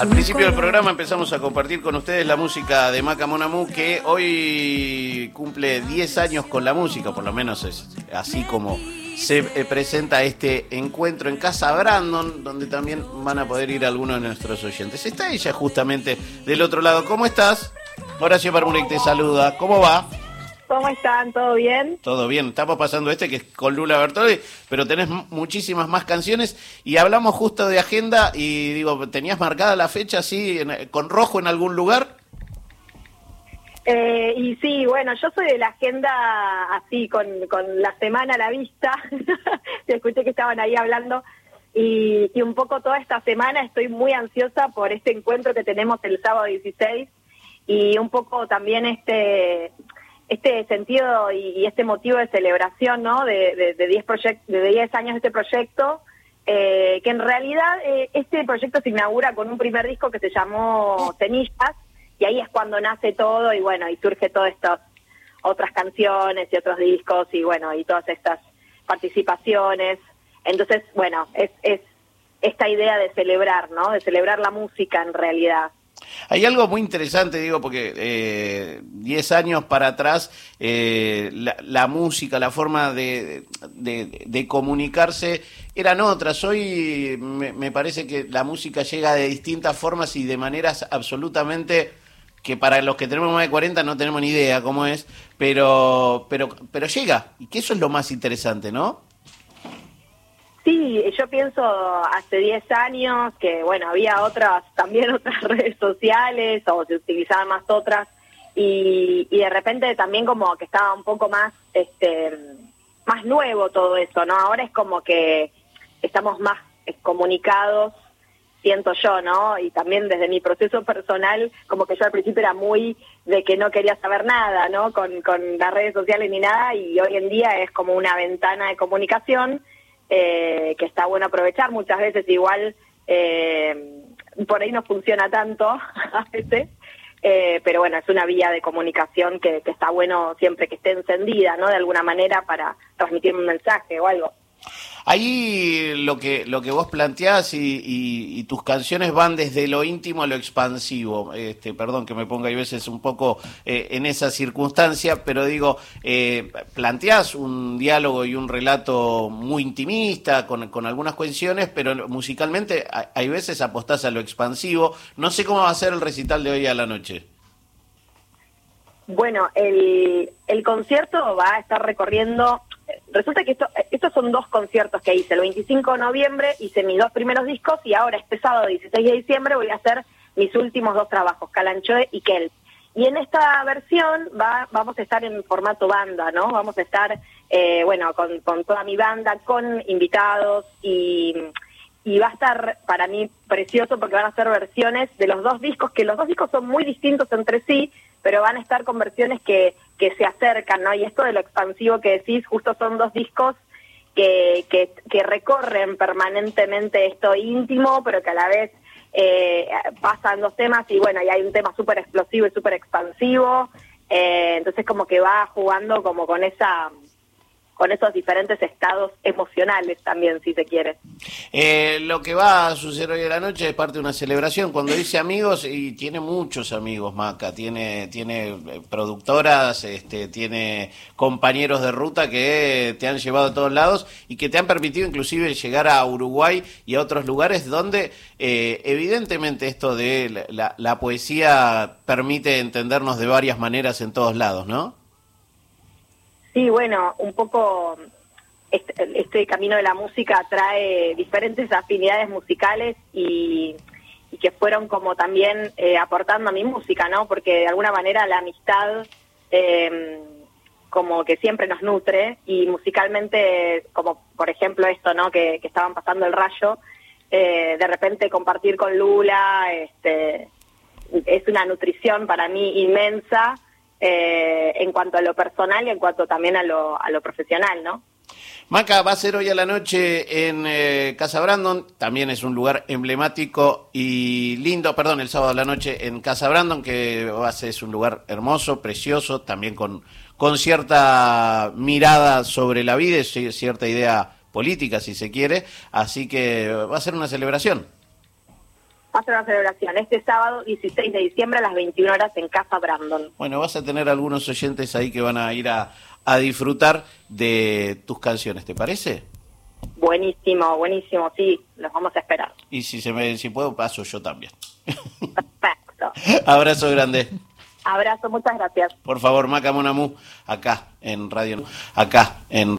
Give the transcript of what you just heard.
Al principio del programa empezamos a compartir con ustedes la música de Maca Monamu, que hoy cumple 10 años con la música, por lo menos es así como se eh, presenta este encuentro en Casa Brandon, donde también van a poder ir algunos de nuestros oyentes. Está ella justamente del otro lado. ¿Cómo estás? Horacio Parmurek te saluda. ¿Cómo va? ¿Cómo están? ¿Todo bien? Todo bien. Estamos pasando este que es con Lula Bertoli, pero tenés muchísimas más canciones y hablamos justo de agenda y digo, ¿tenías marcada la fecha así con rojo en algún lugar? Eh, y sí, bueno, yo soy de la agenda así, con, con la semana a la vista. Escuché que estaban ahí hablando. Y, y, un poco toda esta semana estoy muy ansiosa por este encuentro que tenemos el sábado 16 y un poco también este este sentido y, este motivo de celebración, ¿no? De 10 de, de de diez años de este proyecto, eh, que en realidad eh, este proyecto se inaugura con un primer disco que se llamó Cenillas, y ahí es cuando nace todo y bueno, y surge todas estas otras canciones y otros discos y bueno, y todas estas participaciones. Entonces, bueno, es, es esta idea de celebrar, ¿no? De celebrar la música en realidad. Hay algo muy interesante, digo, porque 10 eh, años para atrás eh, la, música, la forma de, comunicarse eran otras. Hoy me, parece que la música llega de distintas formas y de maneras absolutamente que para los que tenemos más de 40 no tenemos ni idea cómo es, pero, pero, pero llega, y que eso es lo más interesante, ¿no? Sí, yo pienso hace 10 años que, bueno, había otras, también otras redes sociales o se utilizaban más otras y, y de repente también como que estaba un poco más, este, más nuevo todo eso, ¿no? Ahora es como que estamos más comunicados, siento yo, ¿no? Y también desde mi proceso personal, como que yo al principio era muy de que no quería saber nada, ¿no? Con, con las redes sociales ni nada y hoy en día es como una ventana de comunicación eh, que está bueno aprovechar. Muchas veces igual eh, por ahí no funciona tanto a veces, eh, pero bueno, es una vía de comunicación que, que, está bueno siempre que esté encendida, ¿no? De alguna manera para transmitir un mensaje o algo. Ahí lo que, lo que vos planteás y, tus canciones van desde lo íntimo a lo expansivo. Este, perdón que me ponga a veces un poco eh, en esa circunstancia, pero digo, eh, planteás un diálogo y un relato muy intimista con, con algunas cuestiones, pero musicalmente hay veces apostás a lo expansivo. No sé cómo va a ser el recital de hoy a la noche. Bueno, el, el concierto va a estar recorriendo resulta que esto, estos son dos conciertos que hice. El 25 de noviembre hice mis dos primeros discos y ahora este sábado 16 de diciembre voy a hacer mis últimos dos trabajos, Calanchoe y Kel. Y en esta versión va, vamos a estar en formato banda, ¿no? Vamos a estar, eh, bueno, con, con toda mi banda, con invitados y, y va a estar para mí precioso porque van a ser versiones de los dos discos, que los dos discos son muy distintos entre sí, pero van a estar con versiones que que se acercan, ¿no? Y esto de lo expansivo que decís, justo son dos discos que, que, recorren permanentemente esto íntimo, pero que a la vez eh, pasan dos temas y bueno, y hay un tema súper explosivo y súper expansivo, eh, entonces como que va jugando como con esa con esos diferentes estados emocionales también, si se quiere. Eh, lo que va a suceder hoy en la noche es parte de una celebración. Cuando dice amigos, y tiene muchos amigos, Maca, tiene, tiene eh, productoras, este, tiene compañeros de ruta que te han llevado a todos lados y que te han permitido inclusive llegar a Uruguay y a otros lugares donde eh, evidentemente esto de la poesía permite entendernos de varias maneras en todos lados, ¿no? Sí, bueno, un poco este, este, camino de la música trae diferentes afinidades musicales y, que fueron como también eh, aportando a mi música, ¿no? Porque de alguna manera la amistad em, como que siempre nos nutre y musicalmente, como por ejemplo esto, ¿no? Que, estaban pasando el rayo, eh, de repente compartir con Lula, este, es una nutrición para mí inmensa eh, en cuanto a lo personal y en cuanto también a lo, a lo profesional, ¿no? Maca va a ser hoy a la noche en eh, Casa Brandon, también es un lugar emblemático y lindo, perdón, el sábado a la noche en Casa Brandon, que es un lugar hermoso, precioso, también con, con cierta mirada sobre la vida, cierta idea política, si se quiere, así que va a ser una celebración. Ser una celebración este sábado 16 de diciembre a las 21 horas en Casa Brandon. Bueno, vas a tener algunos oyentes ahí que van a ir a, a disfrutar de tus canciones, ¿te parece? Buenísimo, buenísimo, sí, los vamos a esperar. Y si se me, si puedo paso yo también. Perfecto. Abrazo grande. Abrazo, muchas gracias. Por favor, Maca Monamú, acá en Radio, acá en